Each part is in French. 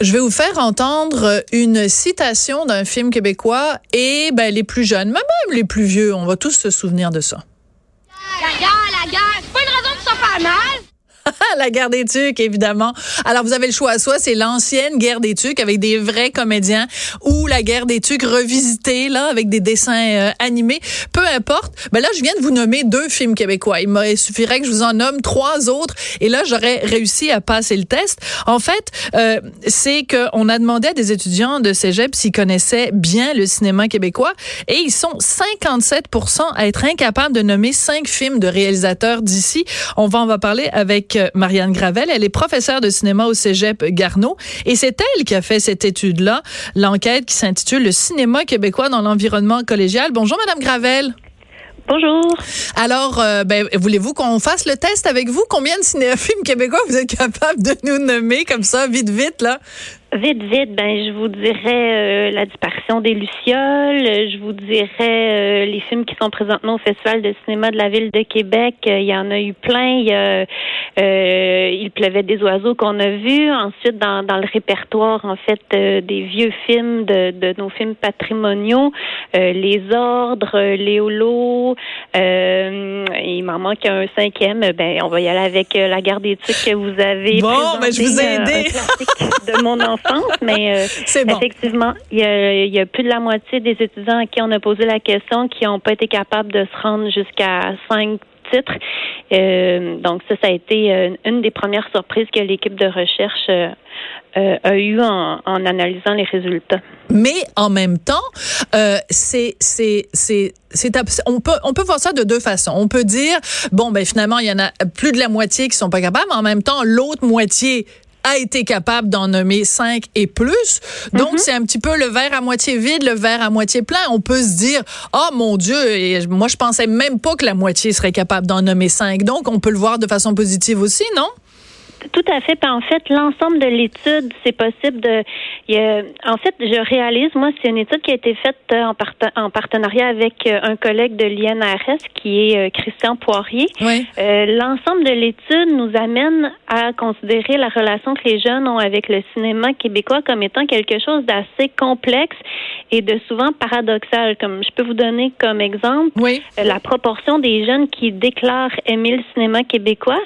Je vais vous faire entendre une citation d'un film québécois et ben, les plus jeunes, même les plus vieux, on va tous se souvenir de ça. La guerre, la guerre, c'est pas une raison de se faire mal. la guerre des tucs, évidemment. Alors, vous avez le choix. Soit c'est l'ancienne guerre des tucs avec des vrais comédiens ou la guerre des tucs revisitée, là, avec des dessins euh, animés. Peu importe. Ben là, je viens de vous nommer deux films québécois. Il me suffirait que je vous en nomme trois autres et là, j'aurais réussi à passer le test. En fait, euh, c'est qu'on a demandé à des étudiants de cégep s'ils connaissaient bien le cinéma québécois et ils sont 57% à être incapables de nommer cinq films de réalisateurs d'ici. On va en va parler avec Marianne Gravel. Elle est professeure de cinéma au Cégep Garneau et c'est elle qui a fait cette étude-là, l'enquête qui s'intitule Le cinéma québécois dans l'environnement collégial. Bonjour, Madame Gravel. Bonjour. Alors, euh, ben, voulez-vous qu'on fasse le test avec vous? Combien de cinéfilms québécois vous êtes capable de nous nommer comme ça, vite, vite, là? Vite, vite, ben je vous dirais euh, la disparition des lucioles, je vous dirais euh, les films qui sont présentement au Festival de cinéma de la ville de Québec. Il y en a eu plein. Il, y a, il pleuvait des oiseaux qu'on a vus. Ensuite, dans, dans le répertoire en fait des vieux films de, de nos films patrimoniaux, les ordres, les holos. il m'en manque un cinquième. Ben on va y aller avec la garde des que vous avez. Bon, ben je vous ai aidé. de mon enfant mais euh, effectivement, il y, a, plus de la moitié des étudiants à qui on a posé la question qui n'ont pas été capables de se rendre jusqu'à cinq titres. Euh, donc ça, ça a été euh, une des premières surprises que l'équipe de recherche a eu en, analysant les résultats. Mais en même temps, c'est c'est c'est c'est on peut on peut voir ça de deux façons. On peut dire bon ben finalement il y en a plus de la moitié qui sont pas capables, mais en même temps l'autre moitié a été capable d'en nommer cinq et plus. Donc, mhm. c'est un petit peu le verre à moitié vide, le verre à moitié plein. On peut se dire, oh mon Dieu, et moi, je pensais même pas que la moitié serait capable d'en nommer cinq. Donc, on peut le voir de façon positive aussi, non? Tout à fait. en fait, l'ensemble de l'étude, c'est possible de. en fait, je réalise, moi, c'est une étude qui a été faite euh, en, en partenariat avec euh, un collègue de l'INRS qui est euh, Christian Poirier. Oui. l'ensemble de l'étude nous amène à considérer la relation que les jeunes ont avec le cinéma québécois comme étant quelque chose d'assez complexe et de souvent paradoxal. Comme je peux vous donner comme exemple oui. la proportion des jeunes qui déclarent aimer le cinéma québécois.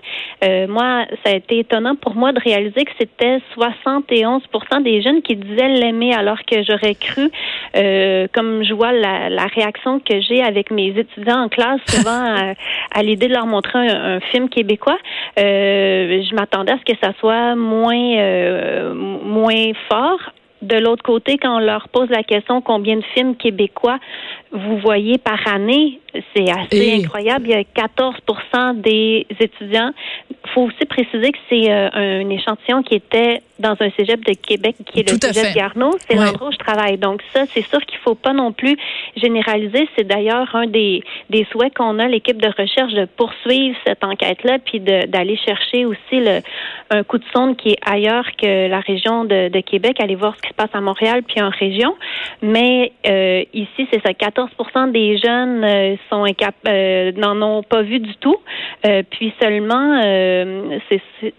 moi, ça a été étonnant pour moi de réaliser que c'était 71% des jeunes qui disaient l'aimer, alors que j'aurais cru, euh, comme je vois la, la réaction que j'ai avec mes étudiants en classe, souvent à, l'idée de leur montrer un, film québécois, euh, je m'attendais à ce que ça soit moins, euh, moins fort. De l'autre côté, quand on leur pose la question combien de films québécois vous voyez par année, c'est assez incroyable. Il y a 14% des étudiants faut aussi préciser que c'est euh, un échantillon qui était dans un cégep de Québec, qui est le cégep Garneau. C'est l'endroit où je travaille. Donc ça, c'est sûr qu'il faut pas non plus généraliser. C'est d'ailleurs un des, des souhaits qu'on a, l'équipe de recherche, de poursuivre cette enquête-là, puis d'aller chercher aussi le, un coup de sonde qui est ailleurs que la région de, de Québec, aller voir ce qui se passe à Montréal, puis en région. Mais euh, ici, c'est ça, 14% des jeunes euh, sont euh, n'en ont pas vu du tout. Euh, puis seulement, euh, c'est 6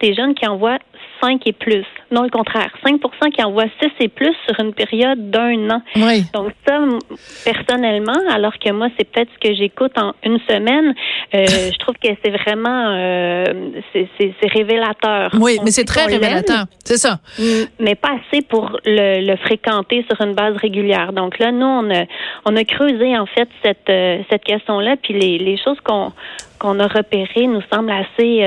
des jeunes qui envoient 5 et plus. Non, le contraire. 5% qui envoient 6 et plus sur une période d'un an. Oui. Donc ça, personnellement, alors que moi, c'est peut-être ce que j'écoute en une semaine, euh, je trouve que c'est vraiment, euh, c'est révélateur. Oui, mais c'est très révélateur. C'est ça. Mais pas assez pour le, le, fréquenter sur une base régulière. Donc là, nous, on a, on a creusé, en fait, cette, euh, cette question-là, puis les, les choses qu'on qu'on a repérées nous semblent assez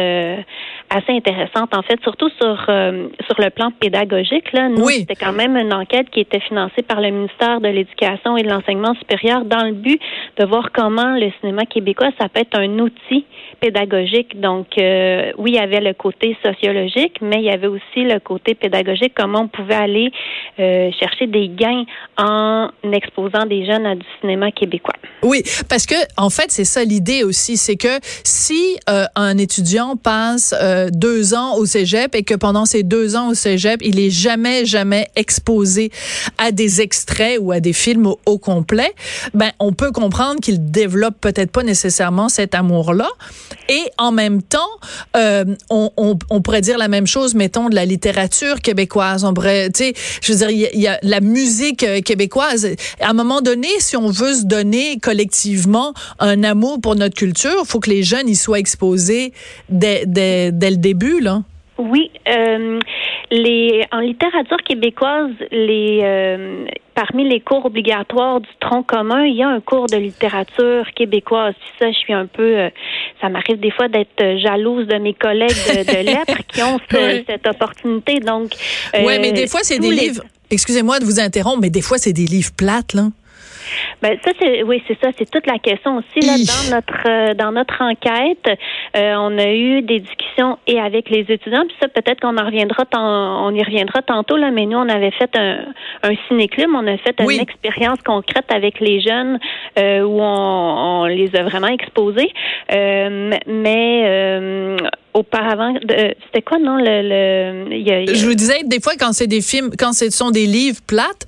assez intéressante, en fait, surtout sur, sur le plan pédagogique. Là. Nous, Oui. c'était quand même une enquête qui était financée par le ministère de l'Éducation et de l'Enseignement supérieur dans le but de voir comment le cinéma québécois, ça peut être un outil pédagogique. Donc, euh, oui, il y avait le côté sociologique, mais il y avait aussi le côté pédagogique, comment on pouvait aller euh, chercher des gains en exposant des jeunes à du cinéma québécois. Oui, parce que en fait, c'est ça l'idée aussi, c'est que si euh, un étudiant passe euh, deux ans au cégep et que pendant ces deux ans au cégep, il est jamais jamais exposé à des extraits ou à des films au, complet, ben on peut comprendre qu'il développe peut-être pas nécessairement cet amour-là. Et en même temps, euh, on, pourrait dire la même chose, mettons, de la littérature québécoise. On pourrait, tu sais, je veux dire, il y, a- la musique euh, québécoise. À un moment donné, si on veut se donner collectivement un amour pour notre culture, il faut que les jeunes y soient exposés dès le début, là? Oui, euh, les en littérature québécoise, les euh, parmi les cours obligatoires du tronc commun, il y a un cours de littérature québécoise. Puis ça, je suis un peu, euh, ça m'arrive des fois d'être jalouse de mes collègues de, de lettres qui ont ce- Oui. cette opportunité. Donc, ouais, euh, mais des fois, c'est des les- livres. Excusez-moi de vous interrompre, mais des fois, c'est des livres plates, là. Ben ça c'est oui c'est ça. C'est toute la question aussi là dans notre euh, dans notre enquête. Euh, on a eu des discussions et avec les étudiants. Puis ça peut-être qu'on en reviendra tant- on y reviendra tantôt là mais nous on avait fait un un ciné-club. On a fait Oui. une expérience concrète avec les jeunes euh, où on, on les a vraiment exposés. Euh, mais euh, auparavant c'était quoi non le, le y a- y a- Je vous disais, des fois, quand c'est des films, quand ce sont des livres plates,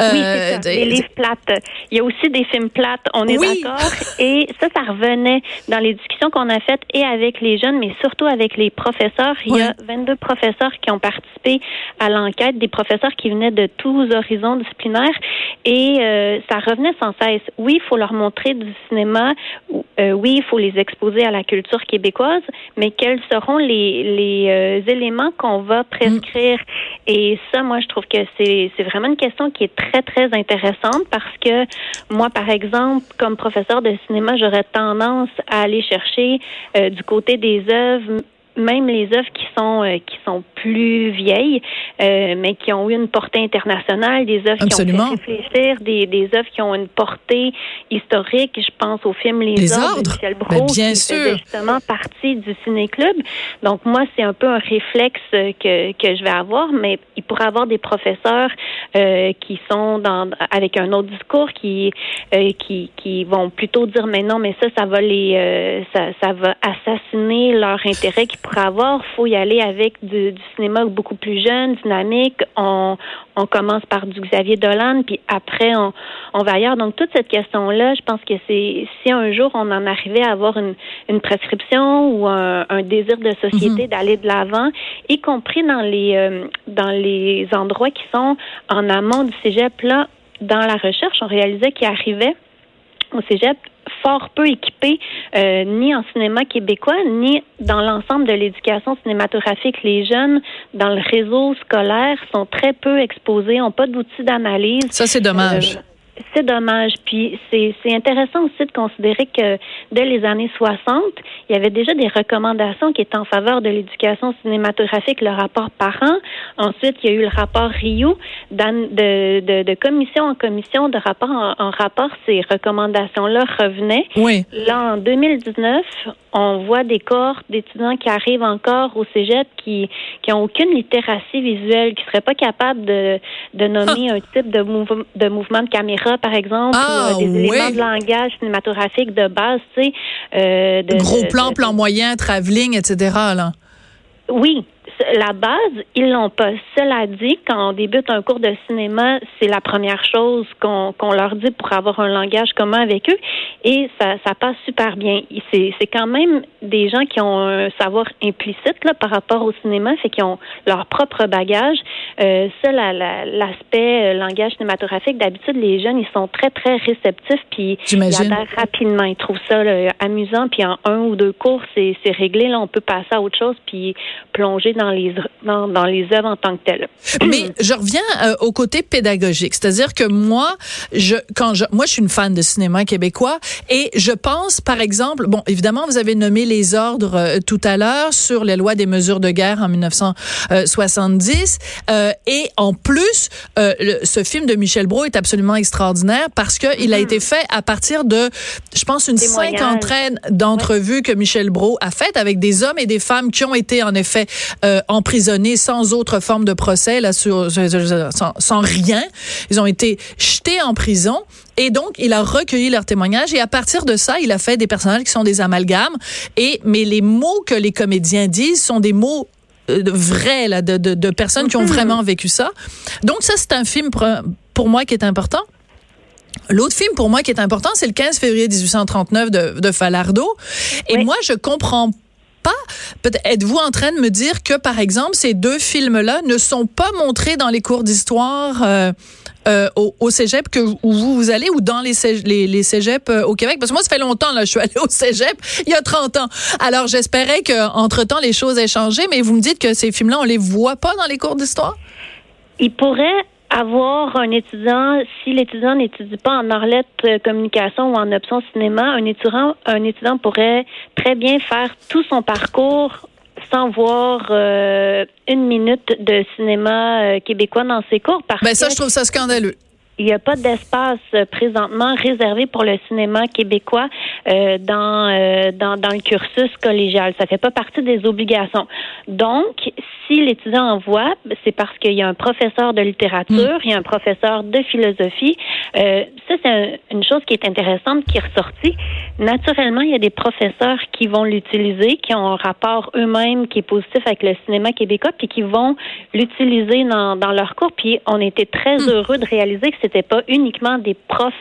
euh, Oui, ça. des- livres plates. Il y a aussi des films plates, on est Oui. d'accord. Et ça, ça revenait dans les discussions qu'on a faites et avec les jeunes, mais surtout avec les professeurs. Il y a 22 professeurs qui ont participé à l'enquête, des professeurs qui venaient de tous horizons disciplinaires. Et euh, ça revenait sans cesse. Oui, il faut leur montrer du cinéma. euh, oui, il faut les exposer à la culture québécoise, mais quels seront les, les euh, éléments qu'on va prescrire? Et ça, moi, je trouve que c'est c'est vraiment une question qui est très, très intéressante parce que moi, par exemple, comme professeur de cinéma, j'aurais tendance à aller chercher euh, du côté des œuvres même les œuvres qui sont euh, qui sont plus vieilles, euh, mais qui ont eu une portée internationale, des œuvres Absolument. qui ont fait réfléchir, des, des œuvres qui ont une portée historique. Je pense au film Les, Les Ordres, de Ordres? Michel Ben, Brault, bien qui sûr. faisait justement partie du ciné-club. Donc moi, c'est un peu un réflexe euh, que, que je vais avoir, mais il pourrait y avoir des professeurs euh, qui sont dans avec un autre discours qui euh, qui qui vont plutôt dire mais non, mais ça, ça va les euh, ça, ça va assassiner leur intérêt pourraient avoir. Faut y aller avec du, du cinéma beaucoup plus jeune, dynamique. On on commence par du Xavier Dolan, puis après on, on va ailleurs. Donc toute cette question-là, je pense que c'est si un jour on en arrivait à avoir une, une prescription ou un, un désir de société d'aller de l'avant, y compris dans les euh, dans les endroits qui sont en amont du cégep là, dans la recherche, on réalisait qu'il arrivait au cégep fort peu équipés, euh, ni en cinéma québécois, ni dans l'ensemble de l'éducation cinématographique. Les jeunes, dans le réseau scolaire, sont très peu exposés, n'ont pas d'outils d'analyse. ça, c'est dommage. Euh, c'est dommage. Puis c'est c'est intéressant aussi de considérer que dès les années 60, il y avait déjà des recommandations qui étaient en faveur de l'éducation cinématographique, le rapport parent. Ensuite, il y a eu le rapport Rio, de, de, de commission en commission, de rapport en, en rapport, ces recommandations-là revenaient. oui. Là, en 2019, on voit des corps d'étudiants qui arrivent encore au cégep qui qui ont aucune littératie visuelle, qui seraient pas capables de, de nommer un type de, mouve- de mouvement de caméra, par exemple, Ah, ou euh, des ouais. éléments de langage cinématographique de base, tu sais. euh, de- Gros plan, plan moyen, travelling, etc. Là. Oui, la base, ils l'ont pas. Cela dit, quand on débute un cours de cinéma, c'est la première chose qu'on qu'on leur dit pour avoir un langage commun avec eux, et ça, ça passe super bien. C'est c'est quand même des gens qui ont un savoir implicite là par rapport au cinéma, fait qu'ils ont leur propre bagage. Euh, ça, la- la- l'aspect euh, langage cinématographique, d'habitude, les jeunes, ils sont très très réceptifs, puis ils adhèrent rapidement. Ils trouvent ça là, amusant, puis en un ou deux cours, c'est c'est réglé. Là, on peut passer à autre chose, puis plonger dans dans les dans, dans les œuvres en tant que telles. Mais je reviens euh, au côté pédagogique, c'est-à-dire que moi, je quand je moi je suis une fan de cinéma québécois et je pense par exemple, bon évidemment vous avez nommé les ordres euh, tout à l'heure sur les lois des mesures de guerre en 1970 euh, et en plus le, ce film de Michel Brault est absolument extraordinaire parce que il a mm-hmm. été fait à partir de je pense une cinquantaine d'entrevues que Michel Brault a faites avec des hommes et des femmes qui ont été en effet emprisonnés sans autre forme de procès là sur sans, sans rien. Ils ont été jetés en prison. Et donc, il a recueilli leurs témoignages et à partir de ça, il a fait des personnages qui sont des amalgames. Et mais les mots que les comédiens disent sont des mots euh, vrais là, de, de, de, personnes qui ont mhm. vraiment vécu ça. Donc ça, c'est un film pour, moi qui est important. L'autre film pour moi qui est important, c'est le 15 février 1839 de, de Falardeau. Et moi, je comprends pas. Êtes-vous en train de me dire que, par exemple, ces deux films-là ne sont pas montrés dans les cours d'histoire euh, euh, au, cégep que, où vous, vous allez ou dans les, cégeps euh, au Québec? Parce que moi, ça fait longtemps, là, je suis allée au cégep il y a 30 ans. Alors, j'espérais qu'entre-temps, les choses aient changé, mais vous me dites que ces films-là, on les voit pas dans les cours d'histoire? Ils pourraient avoir un étudiant, si l'étudiant n'étudie pas en Arlette euh, communication ou en option cinéma, un étudiant, un étudiant pourrait très bien faire tout son parcours sans voir euh, une minute de cinéma euh, québécois dans ses cours. Parce ben ça, je trouve ça scandaleux. Il n'y a pas d'espace présentement réservé pour le cinéma québécois dans, dans, dans le cursus collégial. Ça fait pas partie des obligations. Donc, si l'étudiant en voit, c'est parce qu'il y a un professeur de littérature, il y a un professeur de philosophie. Euh, ça, c'est une chose qui est intéressante, qui est ressortie. Naturellement, il y a des professeurs qui vont l'utiliser, qui ont un rapport eux-mêmes qui est positif avec le cinéma québécois, puis qui vont l'utiliser dans, dans leur cours. Puis on était très hmm. heureux de réaliser que c'était pas uniquement des profs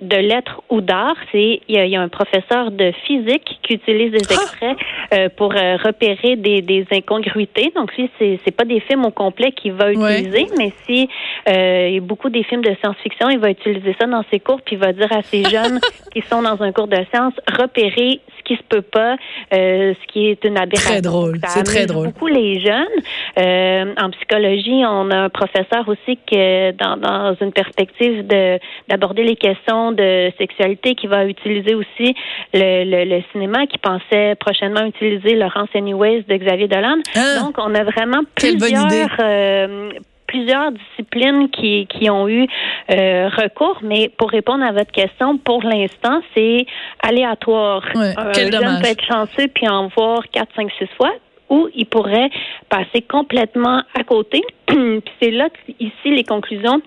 de lettres ou d'art. C'est il y, a, un professeur de physique qui utilise des ah! extraits euh, pour euh, repérer des, des incongruités. Donc lui, c'est c'est pas des films au complet qu'il va utiliser, mais si euh, il y a beaucoup des films de science-fiction, il va utiliser ça dans ses cours, puis il va dire à ces jeunes qui sont dans un cours de science repérer ce qui se peut pas, euh, ce qui est une aberration. Très drôle, c'est très drôle. Beaucoup les jeunes. Euh, en psychologie, on a un professeur aussi que dans, dans une perspective de d'aborder les questions de sexualité, qui va utiliser aussi le, le, le cinéma, qui pensait prochainement utiliser Laurence Anyways de Xavier Dolan. Ah! Donc, on a vraiment plusieurs, euh, plusieurs disciplines qui, qui ont eu euh, recours, mais pour répondre à votre question, pour l'instant, c'est aléatoire. Ouais, Un jeune peut être chanceux puis en voir 4, 5, 6 fois ou il pourrait passer complètement à côté. puis c'est là que, ici, les conclusions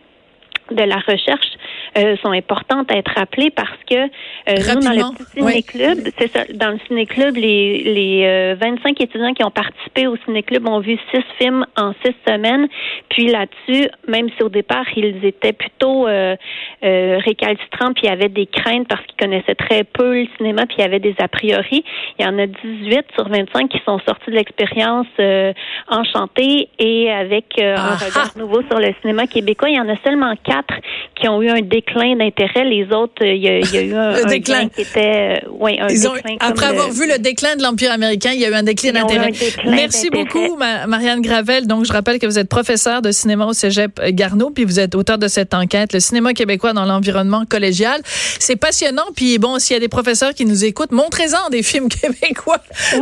de la recherche euh, sont importantes à être rappelées parce que euh, nous, dans le ciné-club, c'est ça, dans le ciné-club, les, les 25 euh, étudiants qui ont participé au ciné-club ont vu six films en six semaines. Puis là-dessus, même si au départ, ils étaient plutôt récalcitrants, puis il y avait des craintes parce qu'ils connaissaient très peu le cinéma, puis il y avait des a priori, il y en a 18 sur 25 qui sont sortis de l'expérience enchantés et avec un ah regard nouveau sur le cinéma québécois. Il y en a seulement quatre qui ont eu un déclin d'intérêt. Les autres, il y, a, eu un, déclin qui était, euh, oui, un déclin. après avoir vu le déclin de l'Empire américain, il y a eu un déclin d'intérêt. Merci beaucoup, Marianne Gravel. Donc, je rappelle que vous êtes professeure de cinéma au Cégep Garneau, puis vous êtes auteur de cette enquête, le cinéma québécois dans l'environnement collégial. C'est passionnant. Puis bon, s'il y a des professeurs qui nous écoutent, montrez-en des films québécois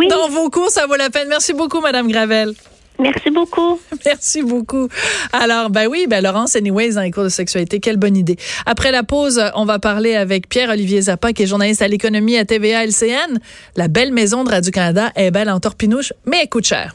dans vos cours, ça vaut la peine. Merci beaucoup, Madame Gravel. Merci beaucoup. Merci beaucoup. Alors, ben oui, ben Laurence, anyways, dans les cours de sexualité, quelle bonne idée. Après la pause, on va parler avec Pierre-Olivier Zappa, qui est journaliste à l'économie à TVA LCN. La belle maison de Radio-Canada est belle en torpinouche, mais elle coûte cher.